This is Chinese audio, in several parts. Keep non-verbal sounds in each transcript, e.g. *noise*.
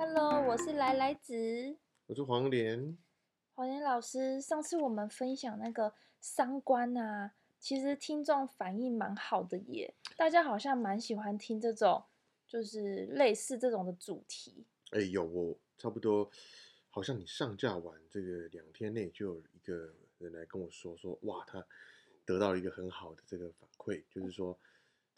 Hello，我是来来子，我是黄连。黄连老师，上次我们分享那个三观啊，其实听众反应蛮好的耶，大家好像蛮喜欢听这种，就是类似这种的主题。哎，有我差不多，好像你上架完这个两天内就有一个人来跟我说说，哇，他得到了一个很好的这个反馈，就是说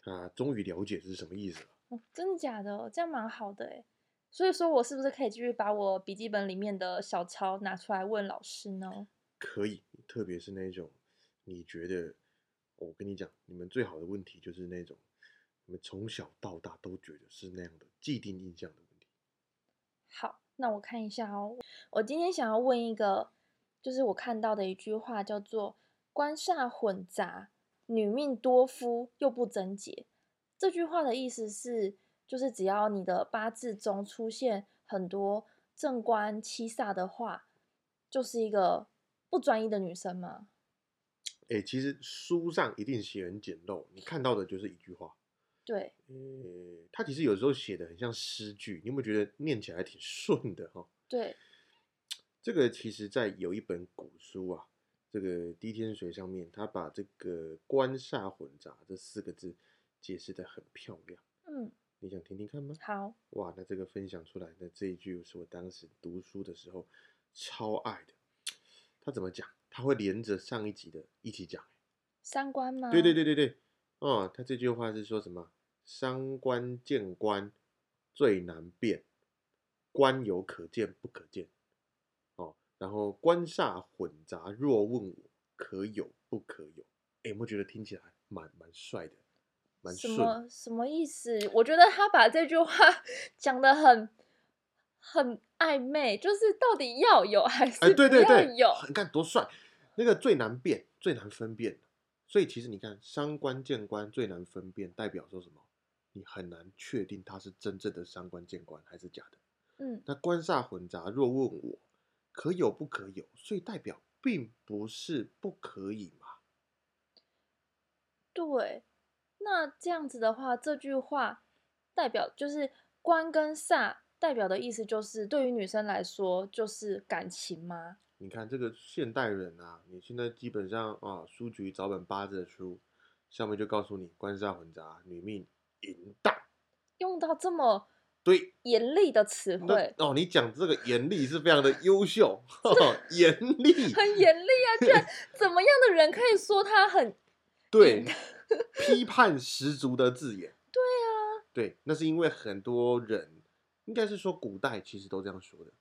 他终于了解这是什么意思了。哦，真的假的？这样蛮好的哎。所以说我是不是可以继续把我笔记本里面的小抄拿出来问老师呢？可以，特别是那种你觉得，我跟你讲，你们最好的问题就是那种你们从小到大都觉得是那样的既定印象的问题。好，那我看一下哦。我今天想要问一个，就是我看到的一句话，叫做“官煞混杂，女命多夫又不贞洁”。这句话的意思是。就是只要你的八字中出现很多正官七煞的话，就是一个不专一的女生吗？哎，其实书上一定写很简陋，你看到的就是一句话。对，呃，他其实有时候写的很像诗句，你有没有觉得念起来挺顺的哈？对，这个其实在有一本古书啊，这个滴天髓上面，他把这个官煞混杂这四个字解释的很漂亮。嗯。你想听听看吗？好哇，那这个分享出来的这一句是我当时读书的时候超爱的。他怎么讲？他会连着上一集的一起讲。三观吗？对对对对对。哦，他这句话是说什么？三观见官最难辨，官有可见不可见。哦，然后官煞混杂，若问我可有不可有？哎，有没有觉得听起来蛮蛮帅的？什么什么意思？我觉得他把这句话 *laughs* 讲的很很暧昧，就是到底要有还是不要有？你看多帅，那个最难辨、最难分辨。所以其实你看，三观见官最难分辨，代表说什么？你很难确定他是真正的三观见官还是假的。嗯，那官煞混杂，若问我可有不可有，所以代表并不是不可以嘛？对。那这样子的话，这句话代表就是官跟煞代表的意思，就是对于女生来说就是感情吗？你看这个现代人啊，你现在基本上啊，书局找本八字的书，上面就告诉你官煞混杂，女命淫荡，用到这么对严厉的词汇哦。你讲这个严厉是非常的优秀，*laughs* 严厉很严厉啊！居然怎么样的人可以说他很对？*laughs* 批判十足的字眼，对啊，对，那是因为很多人，应该是说古代其实都这样说的，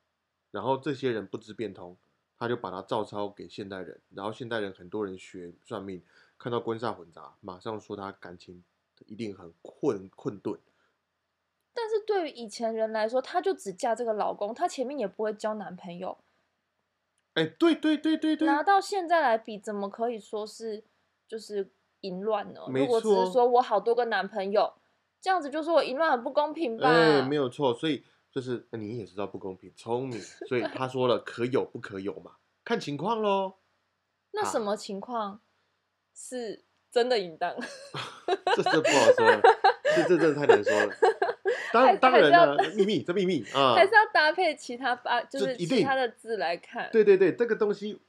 然后这些人不知变通，他就把它照抄给现代人，然后现代人很多人学算命，看到官煞混杂，马上说他感情一定很困困顿。但是对于以前人来说，他就只嫁这个老公，他前面也不会交男朋友。哎，对对对对对，拿到现在来比，怎么可以说是就是？淫乱呢？如果只是说我好多个男朋友，这样子就说我淫乱很不公平吧？哎，没有错，所以就是你也知道不公平，聪明，所以他说了可有不可有嘛，看情况喽。那什么情况是真的淫荡？*laughs* 这这不好说，这这这太难说了。*laughs* 当当然了，秘密这秘密啊，*laughs* 还是要搭配其他八，就是其他的字来看。对对对，这个东西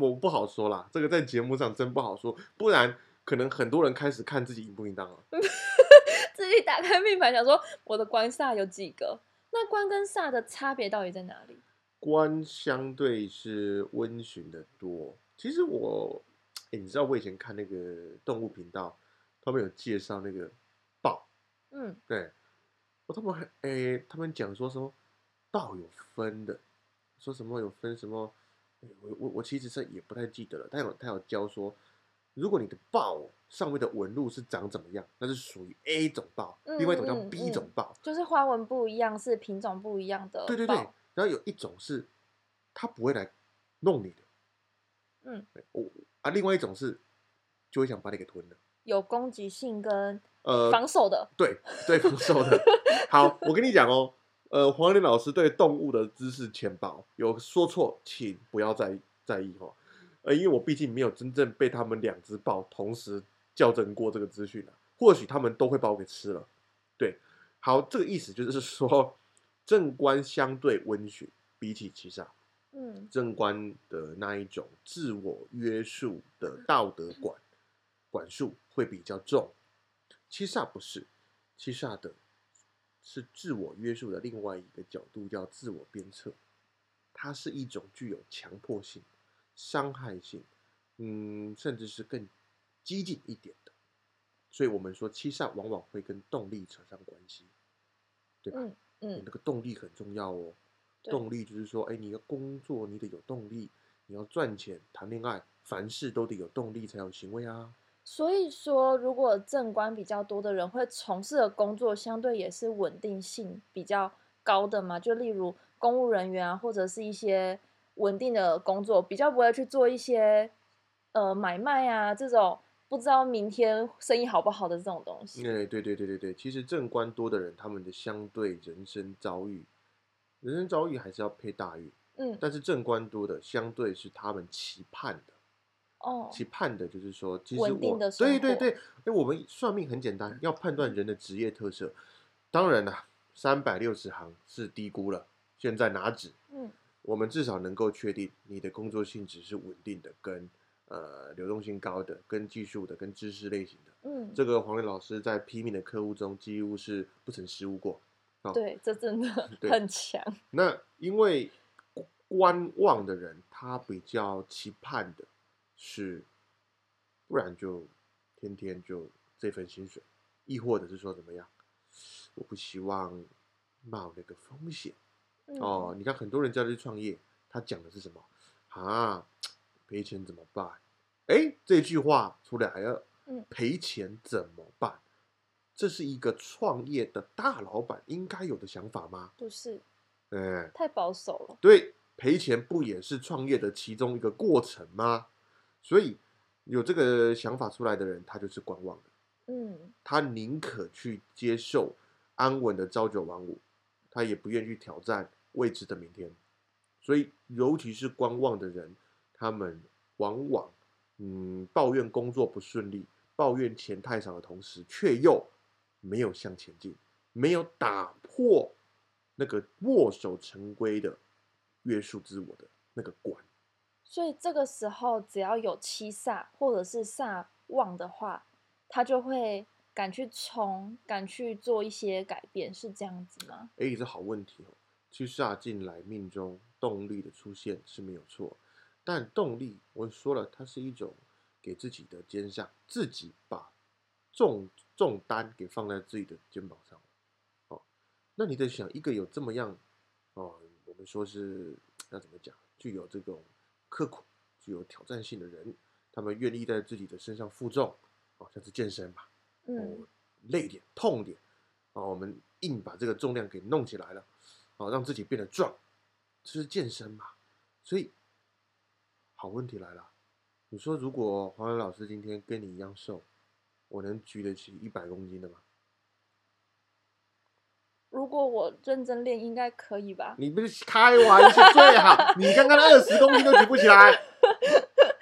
我不好说啦，这个在节目上真不好说，不然。可能很多人开始看自己应不应当了，*laughs* 自己打开命盘想说我的官煞有几个？那官跟煞的差别到底在哪里？官相对是温驯的多。其实我，哎，你知道我以前看那个动物频道，他们有介绍那个豹，嗯，对，我他们还，哎，他们讲说什么豹有分的，说什么有分什么，我我我其实是也不太记得了，他有他有教说。如果你的豹上面的纹路是长怎么样，那是属于 A 种豹，另外一种叫 B 种豹，就是花纹不一样，是品种不一样的。对对对，然后有一种是它不会来弄你的，嗯，我啊，另外一种是就会想把你给吞了，有攻击性跟呃防守的，对对防守的。*laughs* 好，我跟你讲哦，呃，黄连老师对动物的知识浅薄，有说错，请不要再在意哦。呃，因为我毕竟没有真正被他们两只豹同时校正过这个资讯啊，或许他们都会把我给吃了。对，好，这个意思就是说，正官相对温驯，比起七煞，嗯，正官的那一种自我约束的道德管管束会比较重，七煞不是，七煞的是自我约束的另外一个角度，叫自我鞭策，它是一种具有强迫性、伤害性，嗯，甚至是更激进一点的，所以我们说七煞往往会跟动力扯上关系，对吧？嗯，那个动力很重要哦。动力就是说，哎，你要工作，你得有动力；你要赚钱、谈恋爱，凡事都得有动力才有行为啊。所以说，如果正官比较多的人，会从事的工作相对也是稳定性比较高的嘛？就例如公务人员啊，或者是一些稳定的工作，比较不会去做一些呃买卖啊这种。不知道明天生意好不好的这种东西。哎，对对对对对，其实正官多的人，他们的相对人生遭遇，人生遭遇还是要配大运。嗯，但是正官多的，相对是他们期盼的。哦，期盼的就是说，其实我，对对对，哎，我们算命很简单，要判断人的职业特色。当然了，三百六十行是低估了，现在拿纸。嗯，我们至少能够确定你的工作性质是稳定的，跟。呃，流动性高的、跟技术的、跟知识类型的，嗯，这个黄磊老师在批命的客户中几乎是不曾失误过。对，这真的 *laughs* 很强。*laughs* 那因为观望的人，他比较期盼的是，不然就天天就这份薪水，亦或者是说怎么样？我不希望冒那个风险。哦，你看很多人在这创业，他讲的是什么啊？赔钱怎么办？哎，这句话出来了。嗯，赔钱怎么办？这是一个创业的大老板应该有的想法吗？不是，哎，太保守了。对，赔钱不也是创业的其中一个过程吗？所以有这个想法出来的人，他就是观望的。嗯，他宁可去接受安稳的朝九晚五，他也不愿意去挑战未知的明天。所以，尤其是观望的人。他们往往，嗯，抱怨工作不顺利，抱怨钱太少的同时，却又没有向前进，没有打破那个墨守成规的约束自我的那个关。所以这个时候，只要有七煞或者是煞旺的话，他就会敢去冲，敢去做一些改变，是这样子吗？哎，这好问题哦。七煞进来命中，动力的出现是没有错。但动力，我说了，它是一种给自己的肩上，自己把重重担给放在自己的肩膀上。哦，那你在想，一个有这么样，哦，我们说是要怎么讲，具有这种刻苦、具有挑战性的人，他们愿意在自己的身上负重，哦，像是健身吧，嗯，累点、痛点，啊，我们硬把这个重量给弄起来了，啊，让自己变得壮，这是健身嘛，所以。好问题来了，你说如果黄伟老师今天跟你一样瘦，我能举得起一百公斤的吗？如果我认真练，应该可以吧？你不是开玩笑最好，你刚刚二十公斤都举不起来，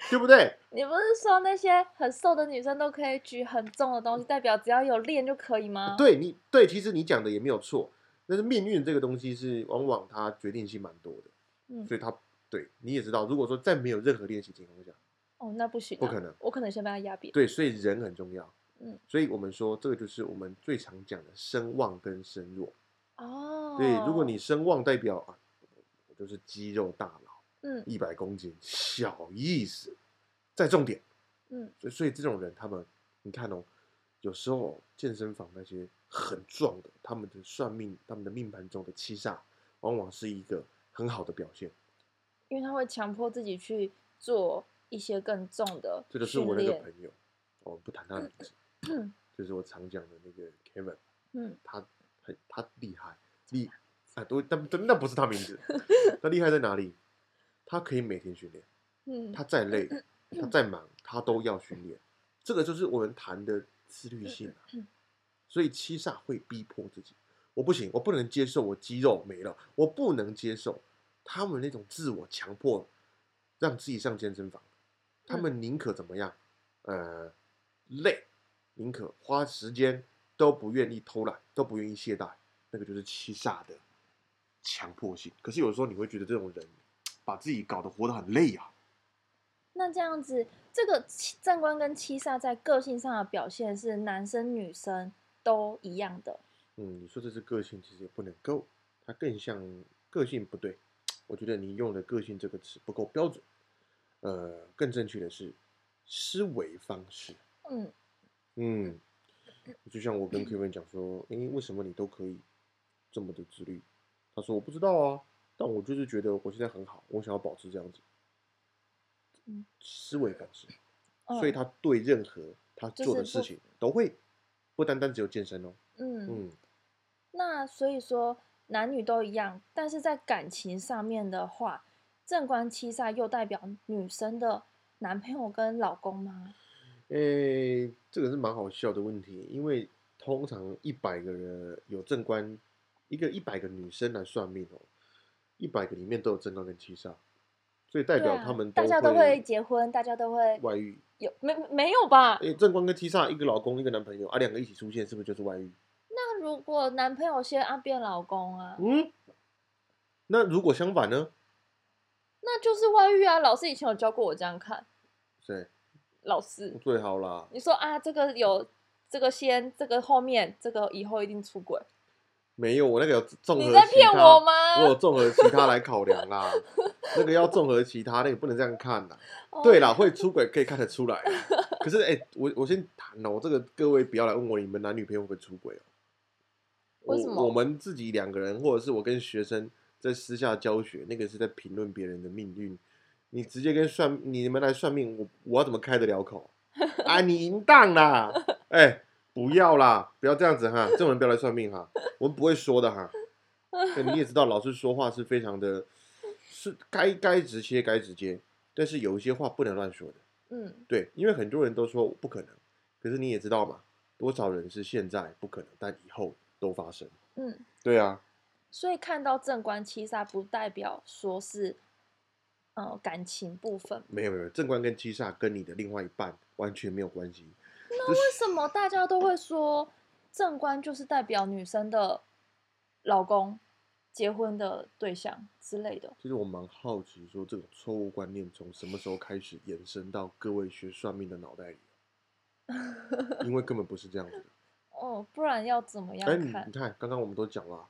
对不对？*laughs* 你不是说那些很瘦的女生都可以举很重的东西，代表只要有练就可以吗？对你对，其实你讲的也没有错，但是命运这个东西是往往它决定性蛮多的，嗯，所以它。对，你也知道，如果说在没有任何练习情况下，哦，那不行，不可能，我可能先把它压扁。对，所以人很重要，嗯，所以我们说这个就是我们最常讲的声望跟声弱。哦，对，如果你声望代表啊，我就是肌肉大佬，嗯，一百公斤小意思，在重点，嗯，所以所以这种人他们，你看哦，有时候健身房那些很壮的，他们的算命，他们的命盘中的七煞，往往是一个很好的表现。因为他会强迫自己去做一些更重的这就是我那个朋友，我不谈他的名字，就是我常讲的那个 Kevin。嗯，他很他厉害，厉啊都但但那不是他名字，*laughs* 他厉害在哪里？他可以每天训练，嗯，他再累，*laughs* 他再忙，他都要训练。这个就是我们谈的自律性啊。所以七煞会逼迫自己，我不行，我不能接受我肌肉没了，我不能接受。他们那种自我强迫，让自己上健身房，他们宁可怎么样？呃，累，宁可花时间，都不愿意偷懒，都不愿意懈怠。那个就是七煞的强迫性。可是有时候你会觉得这种人把自己搞得活得很累啊。那这样子，这个正官跟七煞在个性上的表现是男生女生都一样的。嗯，你说这是个性，其实也不能够，它更像个性不对。我觉得你用的个性这个词不够标准。呃，更正确的是思维方式。嗯嗯，就像我跟 Kevin 讲说，哎，为什么你都可以这么的自律？他说我不知道啊，但我就是觉得我现在很好，我想要保持这样子。思维方式，所以他对任何他做的事情都会，不单单只有健身哦。嗯嗯，那所以说男女都一样，但是在感情上面的话，正官七煞又代表女生的男朋友跟老公吗？诶，这个是蛮好笑的问题，因为通常一百个人有正官，一个一百个女生来算命哦，一百个里面都有正官跟七煞。所以代表他们大家都会结婚，大家都会外遇，有没没有吧？哎，正官跟七煞，一个老公一个男朋友啊，两个一起出现，是不是就是外遇？那如果男朋友先啊变老公啊？嗯，那如果相反呢？那就是外遇啊！老师以前有教过我这样看。谁？老师。最好啦。你说啊，这个有这个先，这个后面，这个以后一定出轨。没有，我那个有综合。你在骗我吗？我有综合其他来考量啦。*laughs* 那个要综合其他，那个不能这样看啦。对啦，会出轨可以看得出来。*laughs* 可是哎，我我先谈哦，我这个各位不要来问我你们男女朋友会不会出轨哦。为什么？我们自己两个人，或者是我跟学生在私下教学，那个是在评论别人的命运。你直接跟算你们来算命，我我要怎么开得了口？*laughs* 啊，你淫荡啦！哎。不要啦，不要这样子哈，这种人不要来算命哈，我们不会说的哈。*laughs* 你也知道，老师说话是非常的，是该该直接该直接，但是有一些话不能乱说的。嗯，对，因为很多人都说不可能，可是你也知道嘛，多少人是现在不可能，但以后都发生。嗯，对啊。所以看到正官七煞，不代表说是，呃，感情部分。没有没有，正官跟七煞跟你的另外一半完全没有关系。那为什么大家都会说正官就是代表女生的老公、结婚的对象之类的？其实我蛮好奇，说这种错误观念从什么时候开始延伸到各位学算命的脑袋里？*laughs* 因为根本不是这样子的。*laughs* 哦，不然要怎么样看？你看，刚刚我们都讲了，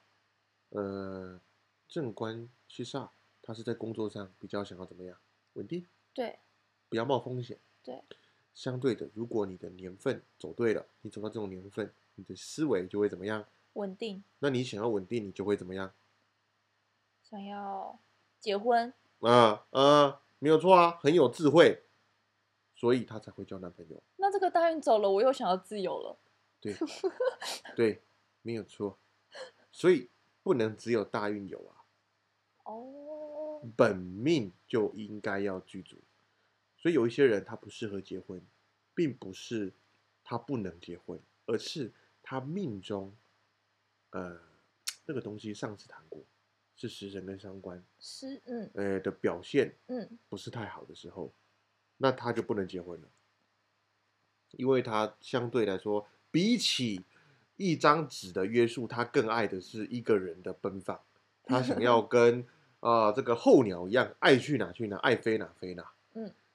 呃，正官七煞，他是在工作上比较想要怎么样？稳定？对。不要冒风险。对。相对的，如果你的年份走对了，你走到这种年份，你的思维就会怎么样？稳定。那你想要稳定，你就会怎么样？想要结婚。啊啊，没有错啊，很有智慧，所以他才会交男朋友。那这个大运走了，我又想要自由了。对，*laughs* 对，没有错。所以不能只有大运有啊。哦。本命就应该要具足。所以有一些人他不适合结婚，并不是他不能结婚，而是他命中，呃，那个东西上次谈过，是食神跟伤官，是嗯，呃的表现，嗯，不是太好的时候，那他就不能结婚了，因为他相对来说，比起一张纸的约束，他更爱的是一个人的奔放，他想要 *laughs* 跟啊这个候鸟一样，爱去哪去哪，爱飞哪飞哪，嗯。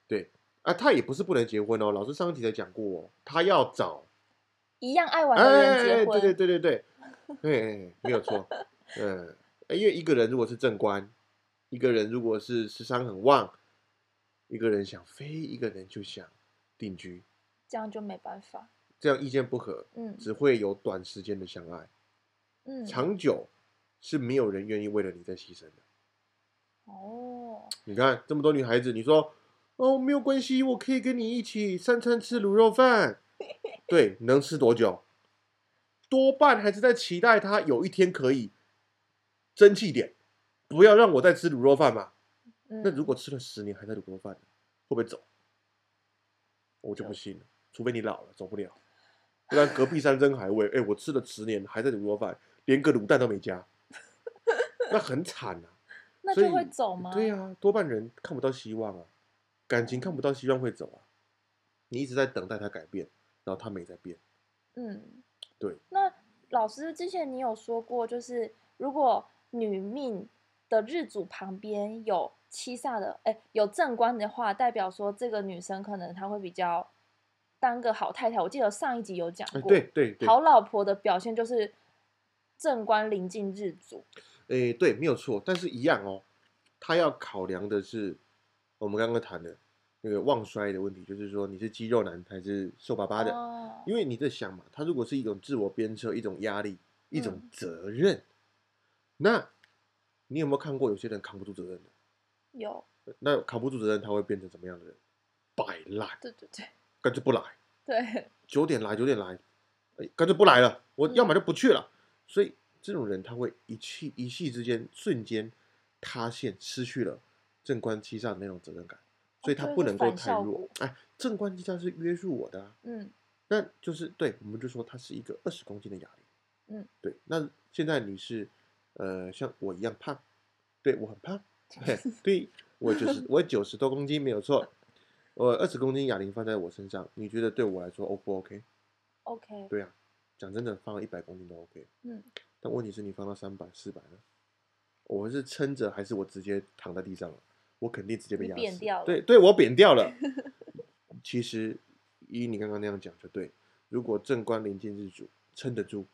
对啊，他也不是不能结婚哦。老师上一集才讲过哦，他要找一样爱玩的人结婚。对对对对对，对，没有错。嗯，因为一个人如果是正官，一个人如果是时伤很旺，一个人想飞，一个人就想定居，这样就没办法。这样意见不合，嗯，只会有短时间的相爱，嗯，长久是没有人愿意为了你在牺牲的。哦，你看这么多女孩子，你说。哦，没有关系，我可以跟你一起三餐吃卤肉饭。对，能吃多久？多半还是在期待他有一天可以争气点，不要让我再吃卤肉饭嘛。那如果吃了十年还在卤肉饭，会不会走？我就不信了，除非你老了走不了，不然隔壁山珍海味，哎，我吃了十年还在卤肉饭，连个卤蛋都没加，*laughs* 那很惨啊。那就会走吗？对呀，多半人看不到希望啊。感情看不到希望会走啊！你一直在等待他改变，然后他没在变。嗯，对。那老师之前你有说过，就是如果女命的日主旁边有七煞的，哎，有正官的话，代表说这个女生可能她会比较当个好太太。我记得上一集有讲过，对对，好老婆的表现就是正官临近日主。哎，对，没有错，但是一样哦，他要考量的是我们刚刚谈的那个旺衰的问题，就是说你是肌肉男还是瘦巴巴的，因为你在想嘛，他如果是一种自我鞭策、一种压力、一种责任，那你有没有看过有些人扛不住责任的？有。那扛不住责任，他会变成怎么样的人？摆烂。对对对。干脆不来。对。*laughs* 九点来，九点来，哎，干脆不来了，我要么就不去了，所以。这种人他会一气一气之间瞬间塌陷，失去了正官七煞的那种责任感，所以他不能够太弱。哎，正官七煞是约束我的，啊嗯，那就是对，我们就说它是一个二十公斤的哑铃，嗯，对。那现在你是呃像我一样胖，对我很胖，对，我就是我九十多公斤没有错，我二十公斤哑铃放在我身上，你觉得对我来说 O 不 OK？OK，对啊，讲真的，放了一百公斤都 OK，嗯。但问题是你放到三百、四百呢？我是撑着，还是我直接躺在地上了？我肯定直接被压死。对，对我扁掉了。*laughs* 其实依你刚刚那样讲就对。如果正官临近日主，撑得住，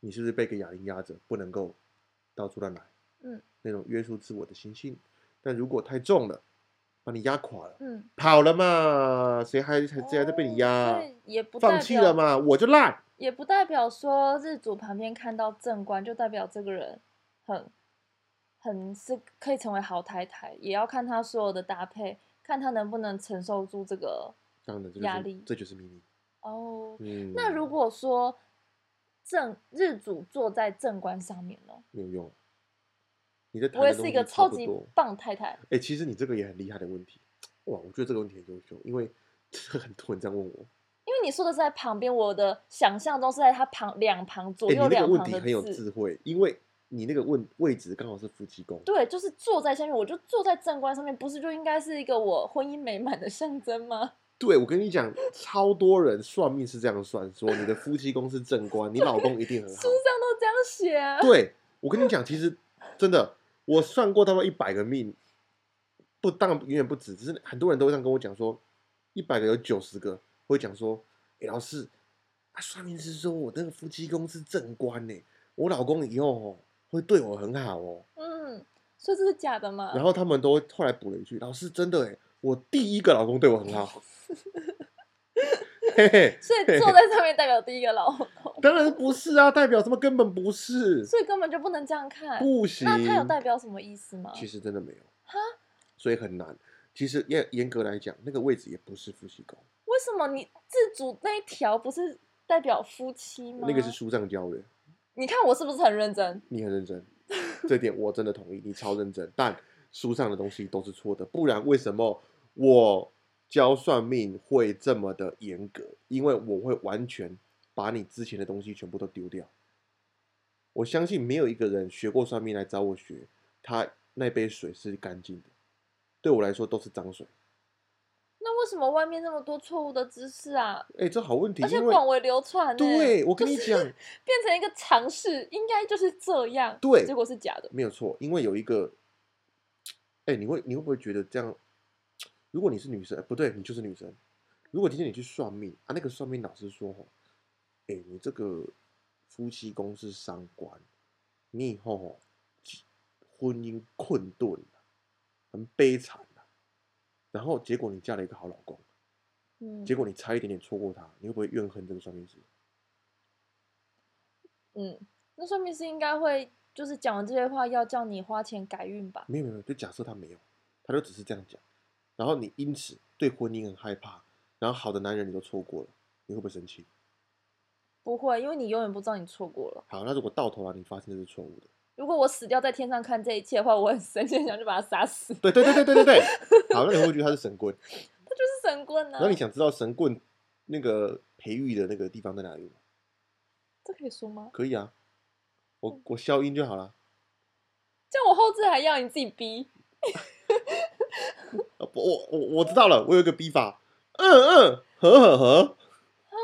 你是不是被个哑铃压着，不能够到处乱来？嗯，那种约束自我的心性。但如果太重了，把你压垮了，嗯，跑了嘛？谁还还谁还在被你压？也不放弃了嘛？我就烂。也不代表说日主旁边看到正官就代表这个人很很是可以成为好太太，也要看他所有的搭配，看他能不能承受住这个压力。这就是秘密哦。那如果说正日主坐在正官上面呢？没有用。你的我也是一个超级棒太太。哎，其实你这个也很厉害的问题哇！我觉得这个问题很优秀，因为 *laughs* 很多人这样问我。因为你说的是在旁边，我的想象中是在他旁两旁左右两旁的很有智慧，因为你那个问位置刚好是夫妻宫。对，就是坐在下面，我就坐在正官上面，不是就应该是一个我婚姻美满的象征吗？*laughs* 对，我跟你讲，超多人算命是这样算，说你的夫妻宫是正官，你老公一定很好。书上都这样写啊。对，我跟你讲，其实真的，我算过他们一百个命，不当然远远不止，只是很多人都这样跟我讲说，一百个有九十个。会讲说，哎，老师，啊，算命师说我那个夫妻宫是正官呢，我老公以后会对我很好哦。嗯，所以这是假的嘛？然后他们都后来补了一句，老师真的哎，我第一个老公对我很好。嘿嘿，所以坐在上面代表第一个老公？*laughs* 当然不是啊，代表什么？根本不是。所以根本就不能这样看。不行。那他有代表什么意思吗？其实真的没有。哈？所以很难。其实严严格来讲，那个位置也不是夫妻宫。为什么你自主那一条不是代表夫妻吗？那个是书上教的。你看我是不是很认真？你很认真，这点我真的同意。你超认真，但书上的东西都是错的。不然为什么我教算命会这么的严格？因为我会完全把你之前的东西全部都丢掉。我相信没有一个人学过算命来找我学，他那杯水是干净的。对我来说都是脏水。为什么外面那么多错误的知识啊？哎，这好问题，而且广为流传。对，我跟你讲，*laughs* 变成一个尝试，应该就是这样。对，结果是假的，没有错。因为有一个，哎，你会你会不会觉得这样？如果你是女生，不对，你就是女生。如果今天你去算命啊，那个算命老师说，哎，你这个夫妻宫是伤官，你以后婚姻困顿，很悲惨。然后结果你嫁了一个好老公，嗯，结果你差一点点错过他，你会不会怨恨这个算命师？嗯，那算命师应该会就是讲完这些话要叫你花钱改运吧？没有没有，就假设他没有，他就只是这样讲，然后你因此对婚姻很害怕，然后好的男人你都错过了，你会不会生气？不会，因为你永远不知道你错过了。好，那如果到头来你发现这是错误的？如果我死掉在天上看这一切的话，我很生气，想就把他杀死。对对对对对对对。*laughs* 好，那你会觉得他是神棍？*laughs* 他就是神棍呢。那你想知道神棍那个培育的那个地方在哪里吗？这可以说吗？可以啊，我我消音就好了。这样我后置还要你自己逼。*laughs* 我我我知道了，我有一个逼法。嗯嗯，和和和。啊？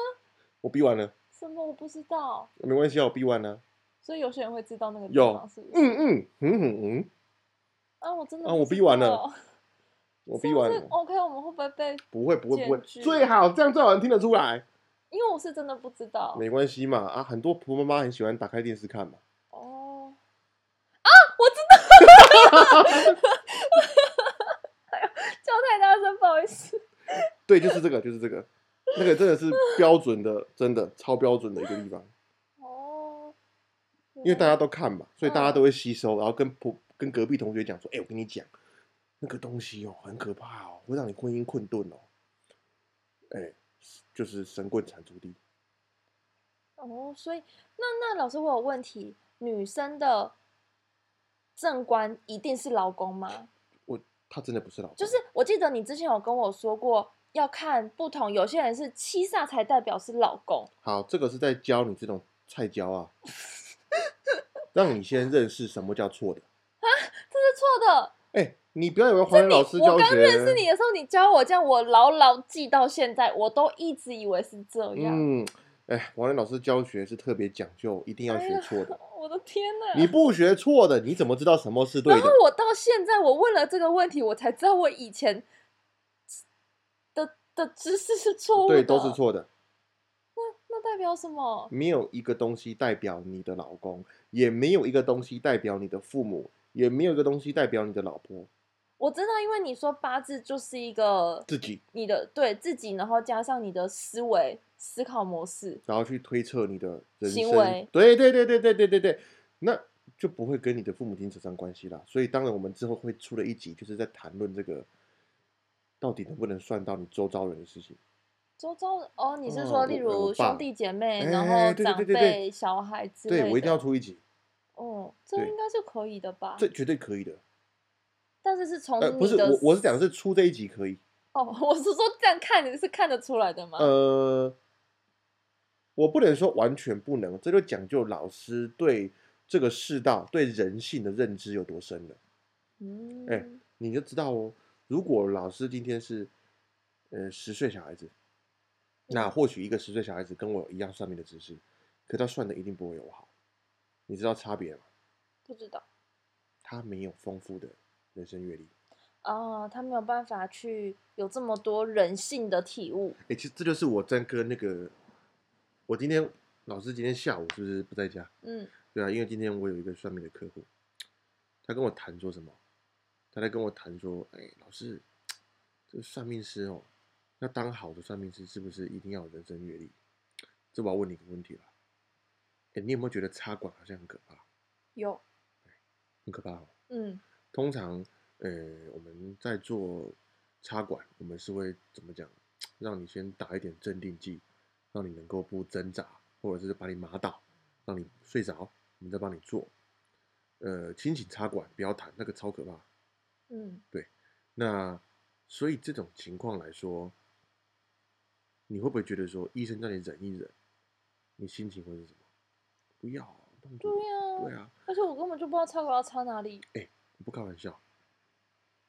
我逼完了。什么？我不知道。没关系啊，我逼完了。所以有些人会知道那个地方是，嗯嗯嗯嗯嗯。啊，我真的啊，我逼完了，我逼完了。OK，我们会不会被？不会不会不会，最好这样最好能听得出来。因为我是真的不知道。没关系嘛，啊，很多婆婆妈妈很喜欢打开电视看嘛。哦，啊，我知道。哎呀，叫太大声，不好意思。对，就是这个，就是这个，那个真的是标准的，真的超标准的一个地方。哦。因为大家都看嘛，所以大家都会吸收，然后跟普跟隔壁同学讲说：“哎，我跟你讲，那个东西哦，很可怕哦，会让你婚姻困顿哦。”哎。就是神棍缠足地。哦，所以那那老师，我有问题，女生的正官一定是老公吗？我他真的不是老公，就是我记得你之前有跟我说过，要看不同，有些人是七煞才代表是老公。好，这个是在教你这种菜椒啊，*laughs* 让你先认识什么叫错的啊，这是错的。哎。你不要以为黄仁老师教学，我刚认识你的时候，你教我这样，我牢牢记到现在，我都一直以为是这样。嗯，哎，黄磊老师教学是特别讲究，一定要学错的。我的天哪！你不学错的，你怎么知道什么是对的？然后我到现在，我问了这个问题，我才知道我以前的的知识是错误的，对，都是错的。代表什么？没有一个东西代表你的老公，也没有一个东西代表你的父母，也没有一个东西代表你的老婆。我知道，因为你说八字就是一个自己，你的对自己，然后加上你的思维、思考模式，然后去推测你的行为。对对对对对对对对，那就不会跟你的父母亲扯上关系啦。所以当然，我们之后会出了一集，就是在谈论这个到底能不能算到你周遭人的事情。周遭哦，你是说例如兄弟姐妹，然后长辈、小孩之类的？对，我一定要出一集。哦，这应该是可以的吧？这绝对可以的。但是是从不是我我是讲是出这一集可以哦，*laughs* 我是说这样看你是看得出来的吗？呃，我不能说完全不能，这就讲究老师对这个世道、对人性的认知有多深了。嗯，哎，你就知道哦。如果老师今天是呃十岁小孩子，那或许一个十岁小孩子跟我一样算命的知识，可他算的一定不会我好。你知道差别吗？不知道。他没有丰富的。人生阅历哦，他没有办法去有这么多人性的体悟。哎，其实这就是我在跟那个，我今天老师今天下午是不是不在家？嗯，对啊，因为今天我有一个算命的客户，他跟我谈说什么？他在跟我谈说，哎，老师，这个算命师哦，要当好的算命师，是不是一定要有人生阅历？这我要问你一个问题了，哎，你有没有觉得插管好像很可怕？有，很可怕哦。嗯。通常，呃，我们在做插管，我们是会怎么讲？让你先打一点镇定剂，让你能够不挣扎，或者是把你麻倒，让你睡着，我们再帮你做。呃，清醒插管，不要弹，那个超可怕。嗯，对。那所以这种情况来说，你会不会觉得说，医生叫你忍一忍，你心情会是什么？不要，对呀，对啊。而且我根本就不知道插管要插哪里。哎。不开玩笑，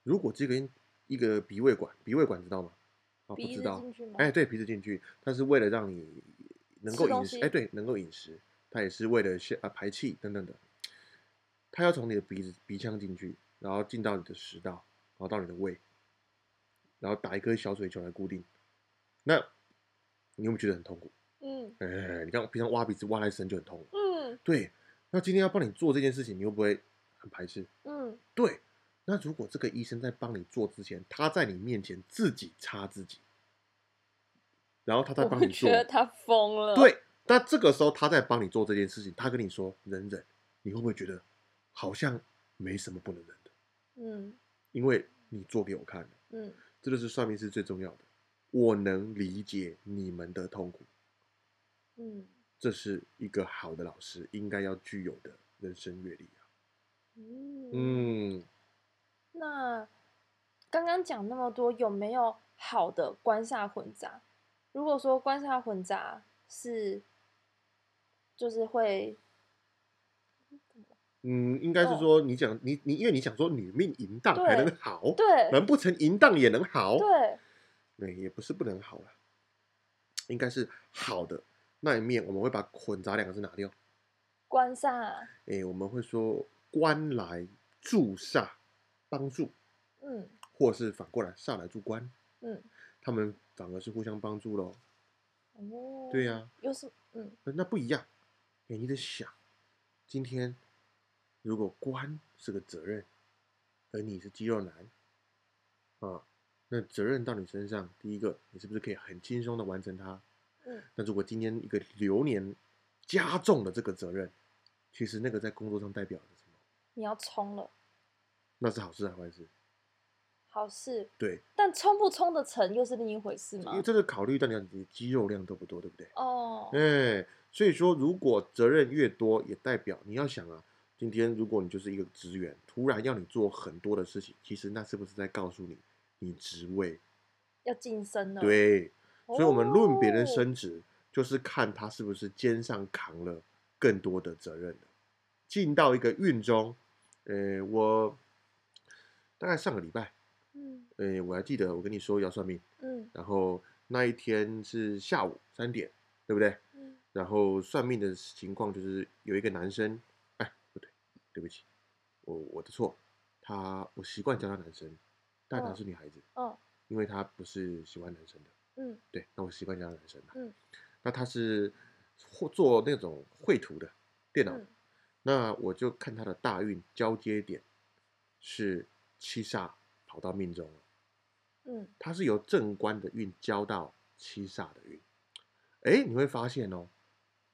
如果这个一个鼻胃管，鼻胃管知道吗？啊，不知道。哎，对，鼻子进去，它是为了让你能够饮食。哎，对，能够饮食，它也是为了下啊排气等等的。它要从你的鼻子鼻腔进去，然后进到你的食道，然后到你的胃，然后打一颗小水球来固定。那你有没有觉得很痛苦？嗯。哎，你看我平常挖鼻子挖太深就很痛苦。嗯。对。那今天要帮你做这件事情，你会不会？很排斥，嗯，对。那如果这个医生在帮你做之前，他在你面前自己插自己，然后他在帮你做，他疯了。对，那这个时候他在帮你做这件事情，他跟你说忍忍，你会不会觉得好像没什么不能忍的？嗯，因为你做给我看了，嗯，这就是算命是最重要的。我能理解你们的痛苦，嗯，这是一个好的老师应该要具有的人生阅历。嗯，那刚刚讲那么多，有没有好的官煞混杂？如果说官煞混杂是，就是会，嗯，应该是说你讲你你，因为你想说女命淫荡还能好，对，难不成淫荡也能好？对，对，也不是不能好了，应该是好的那一面，我们会把混杂两个字拿掉。官煞，哎，我们会说官来助煞，帮助，嗯，或是反过来煞来助官，嗯，他们反而是互相帮助喽。哦，对呀，有什嗯，那不一样。哎，你得想，今天如果官是个责任，而你是肌肉男，啊，那责任到你身上，第一个，你是不是可以很轻松的完成它？嗯，那如果今天一个流年加重了这个责任，其实那个在工作上代表着什么？你要冲了，那是好事还是坏事？好事。对。但冲不冲得成又是另一回事嘛？因为这个考虑到你的肌肉量多不多，对不对？哦。哎，所以说如果责任越多，也代表你要想啊，今天如果你就是一个职员，突然要你做很多的事情，其实那是不是在告诉你，你职位要晋升了？对。所以，我们论别人升职，就是看他是不是肩上扛了更多的责任了。进到一个运中，呃，我大概上个礼拜，嗯，呃，我还记得我跟你说要算命，嗯，然后那一天是下午三点，对不对？嗯，然后算命的情况就是有一个男生，哎，不对，对不起，我我的错，他我习惯叫他男生，但他是女孩子，哦，因为她不是喜欢男生的。嗯，对，那我习惯叫男生嘛。嗯，那她是做那种绘图的电脑，那我就看她的大运交接点是七煞跑到命中了。嗯，她是由正官的运交到七煞的运。哎，你会发现哦，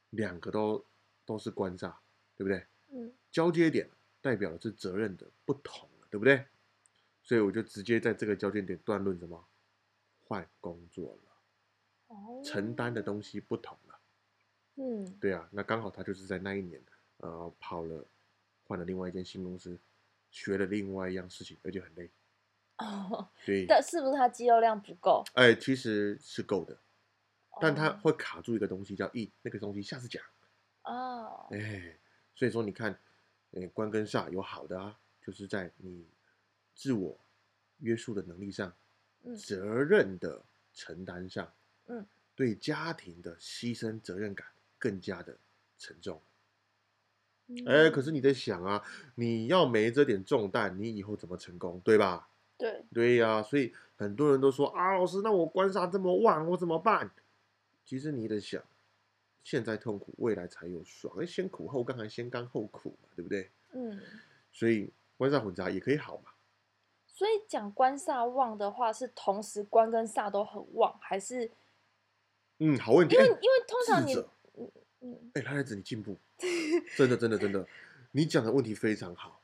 两个都都是官煞，对不对？嗯，交接点代表的是责任的不同了，对不对？所以我就直接在这个交界点断论什么？换工作了，承担的东西不同了。嗯，对啊，那刚好他就是在那一年，呃，跑了，换了另外一间新公司，学了另外一样事情，而且很累。哦，对，但是不是他肌肉量不够？哎，其实是够的，但他会卡住一个东西，叫一那个东西，下次讲。哦，哎，所以说你看，哎，官跟煞有好的啊，就是在你自我约束的能力上。责任的承担上，嗯，对家庭的牺牲责任感更加的沉重。哎，可是你在想啊，你要没这点重担，你以后怎么成功，对吧？对，对呀，所以很多人都说啊，老师，那我官杀这么旺，我怎么办？其实你得想，现在痛苦，未来才有爽。哎，先苦后甘，还先甘后苦嘛，对不对？嗯，所以官煞混杂也可以好嘛。所以讲官煞旺的话，是同时官跟煞都很旺，还是？嗯，好问题。因为因为通常你，嗯嗯，哎，来子你进步，真的真的真的，你讲的问题非常好。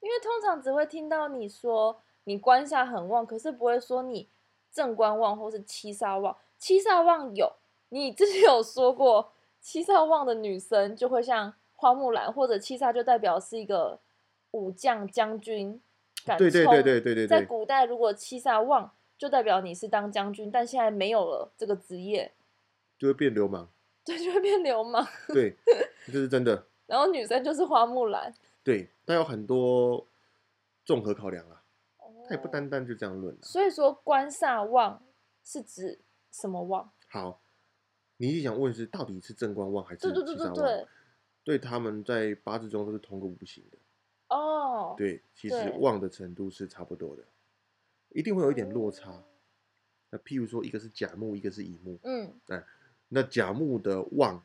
因为通常只会听到你说你官煞很旺，可是不会说你正官旺或是七煞旺。七煞旺有，你之前有说过，七煞旺的女生就会像花木兰，或者七煞就代表是一个武将将军。对对对对对对，在古代，如果七煞旺，就代表你是当将军，但现在没有了这个职业，就会变流氓。*laughs* 对，就会变流氓。对，*laughs* 这是真的。然后女生就是花木兰。对，它有很多综合考量啊，它也不单单就这样论。所以说，官煞旺是指什么旺？好，你一想问是到底是正官旺还是七煞旺？对，他们在八字中都是同个五行的。哦，对，其实旺的程度是差不多的，一定会有一点落差。那譬如说，一个是甲木，一个是乙木，嗯，哎，那甲木的旺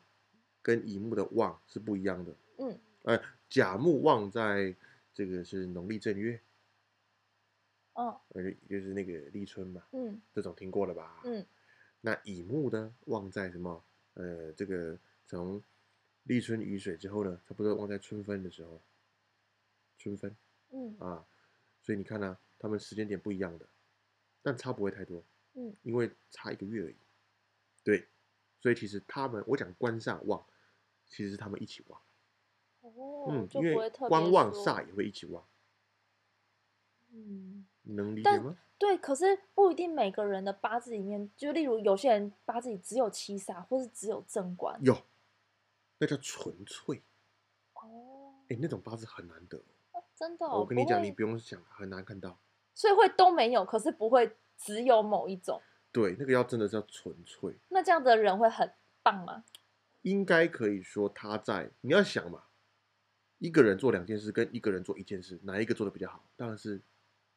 跟乙木的旺是不一样的，嗯，哎，甲木旺在这个是农历正月，哦，呃，就是那个立春嘛，嗯，这种听过了吧？嗯，那乙木呢，旺在什么？呃，这个从立春雨水之后呢，差不多旺在春分的时候。春分，嗯。啊，所以你看呢，他们时间点不一样的，但差不会太多，嗯，因为差一个月而已，对，所以其实他们，我讲官煞旺，其实是他们一起旺，哦，嗯，因为官旺煞也会一起旺，嗯，能理解吗？对，可是不一定每个人的八字里面，就例如有些人八字里只有七煞，或是只有正官，有，那叫纯粹，哦，哎，那种八字很难得。真的，我跟你讲，你不用想，很难看到，所以会都没有，可是不会只有某一种。对，那个要真的是要纯粹。那这样的人会很棒吗？应该可以说他在你要想嘛，一个人做两件事跟一个人做一件事，哪一个做的比较好？当然是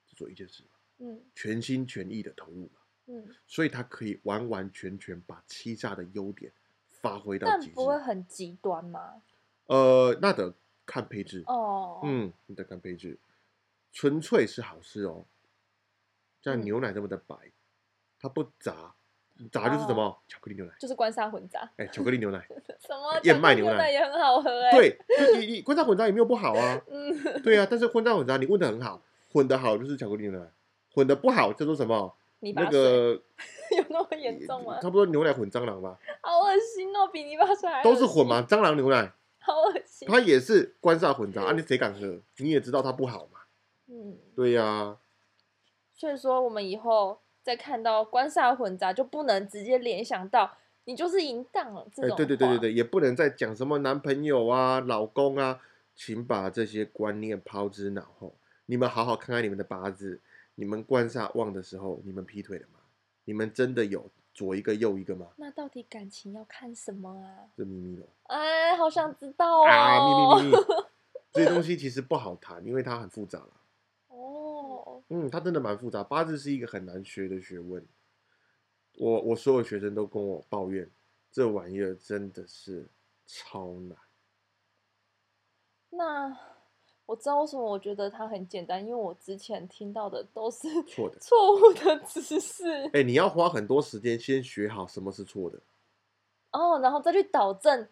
只做一件事嘛，嗯，全心全意的投入嘛，嗯，所以他可以完完全全把欺诈的优点发挥到极致，不会很极端吗？呃，那得看配置哦，嗯，你得看配置，纯粹是好事哦，像牛奶这么的白，它不杂。杂就是什么巧克力牛奶，就是官沙混杂。哎，巧克力牛奶，*laughs* 什么燕麦牛奶也很好喝哎。*laughs* 对，你你官沙混杂也没有不好啊。*laughs* 嗯，对啊，但是混杂混杂你问的很好，混的好就是巧克力牛奶，混的不好叫做什么？那个有那么严重吗？差不多牛奶混蟑螂吧。好恶心哦，比泥巴水还。都是混嘛，蟑螂牛奶。*laughs* 好恶心。它也是官煞混杂啊，你谁敢喝？你也知道它不好嘛。嗯，对呀。所以说，我们以后。再看到官煞混杂，就不能直接联想到你就是淫荡了。这种对对对对对，也不能再讲什么男朋友啊、老公啊，请把这些观念抛之脑后。你们好好看看你们的八字，你们官煞旺的时候，你们劈腿了吗？你们真的有左一个右一个吗？那到底感情要看什么啊？这秘密了。哎，好想知道哦。啊，秘密秘密，*laughs* 这些东西其实不好谈，因为它很复杂哦。嗯，它真的蛮复杂，八字是一个很难学的学问。我我所有学生都跟我抱怨，这玩意儿真的是超难。那我知道为什么我觉得它很简单，因为我之前听到的都是错的、*laughs* 错误的知识。哎，你要花很多时间先学好什么是错的，哦，然后再去导正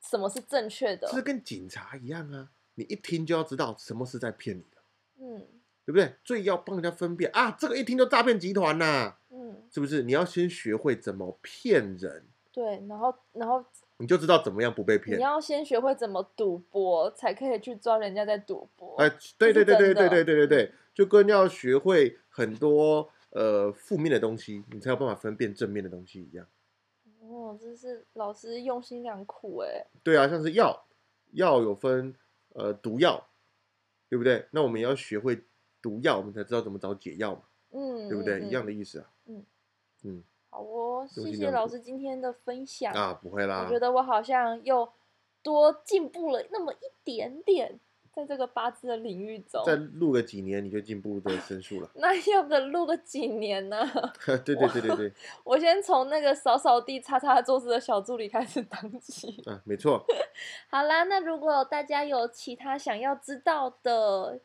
什么是正确的。是跟警察一样啊，你一听就要知道什么是在骗你的。嗯。对不对？最要帮人家分辨啊，这个一听就诈骗集团呐，嗯，是不是？你要先学会怎么骗人，对，然后然后你就知道怎么样不被骗。你要先学会怎么赌博，才可以去抓人家在赌博。哎，对对对对对对对对对，就跟要学会很多呃负面的东西，你才有办法分辨正面的东西一样。哦，真是老师用心良苦哎。对啊，像是药，药有分呃毒药，对不对？那我们也要学会。毒药，我们才知道怎么找解药嘛，嗯，对不对？一样的意思啊，嗯嗯，好哦，谢谢老师今天的分享啊，不会啦，我觉得我好像又多进步了那么一点点，在这个八字的领域中，再录个几年你就进步的神速了，*laughs* 那要不录个几年呢？*laughs* 对对对对对，我先从那个扫扫地、擦擦桌子的小助理开始当起，*laughs* 啊，没错，好啦，那如果大家有其他想要知道的，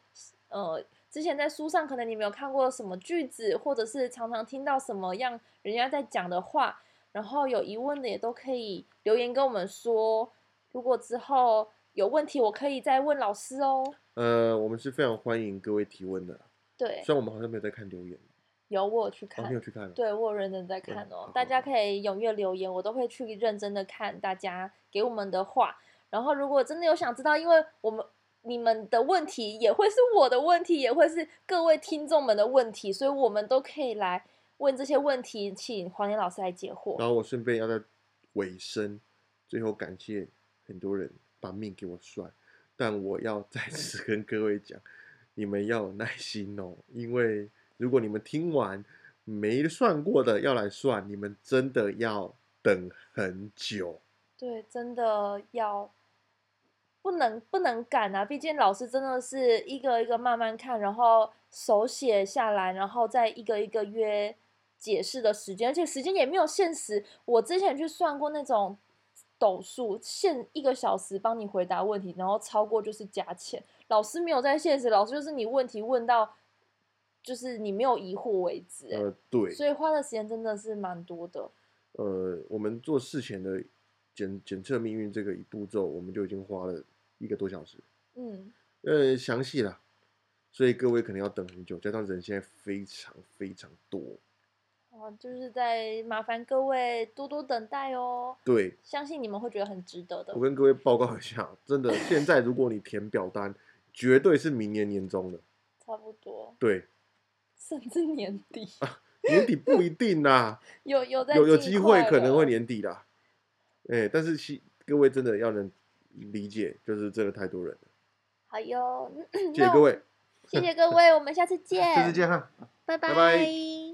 呃。之前在书上可能你没有看过什么句子，或者是常常听到什么样人家在讲的话，然后有疑问的也都可以留言跟我们说。如果之后有问题，我可以再问老师哦。呃，我们是非常欢迎各位提问的。对，虽然我们好像没有在看留言。有，我有去看。没有去看。对，我有认真在看哦。大家可以踊跃留言，我都会去认真的看大家给我们的话。然后如果真的有想知道，因为我们。你们的问题也会是我的问题，也会是各位听众们的问题，所以我们都可以来问这些问题，请黄连老师来解惑。然后我顺便要在尾声，最后感谢很多人把命给我算，但我要再 *laughs* 次跟各位讲，你们要有耐心哦，因为如果你们听完没算过的要来算，你们真的要等很久。对，真的要。不能不能赶啊！毕竟老师真的是一个一个慢慢看，然后手写下来，然后再一个一个约解释的时间，而且时间也没有限时。我之前去算过那种斗数，限一个小时帮你回答问题，然后超过就是加钱。老师没有在限时，老师就是你问题问到就是你没有疑惑为止。呃，对，所以花的时间真的是蛮多的。呃，我们做事前的检检测命运这个一步骤，我们就已经花了。一个多小时，嗯，呃，详细了，所以各位可能要等很久，加上人现在非常非常多，哦，就是在麻烦各位多多等待哦。对，相信你们会觉得很值得的。我跟各位报告一下，真的，现在如果你填表单，绝对是明年年中的，*laughs* 差不多，对，甚至年底，年底不一定啦，*laughs* 有有有有机会可能会年底啦，哎，但是希各位真的要能。理解，就是真的太多人了。好哟，谢谢各位，谢谢各位，我们下次 *laughs* 见，下次见哈，拜拜。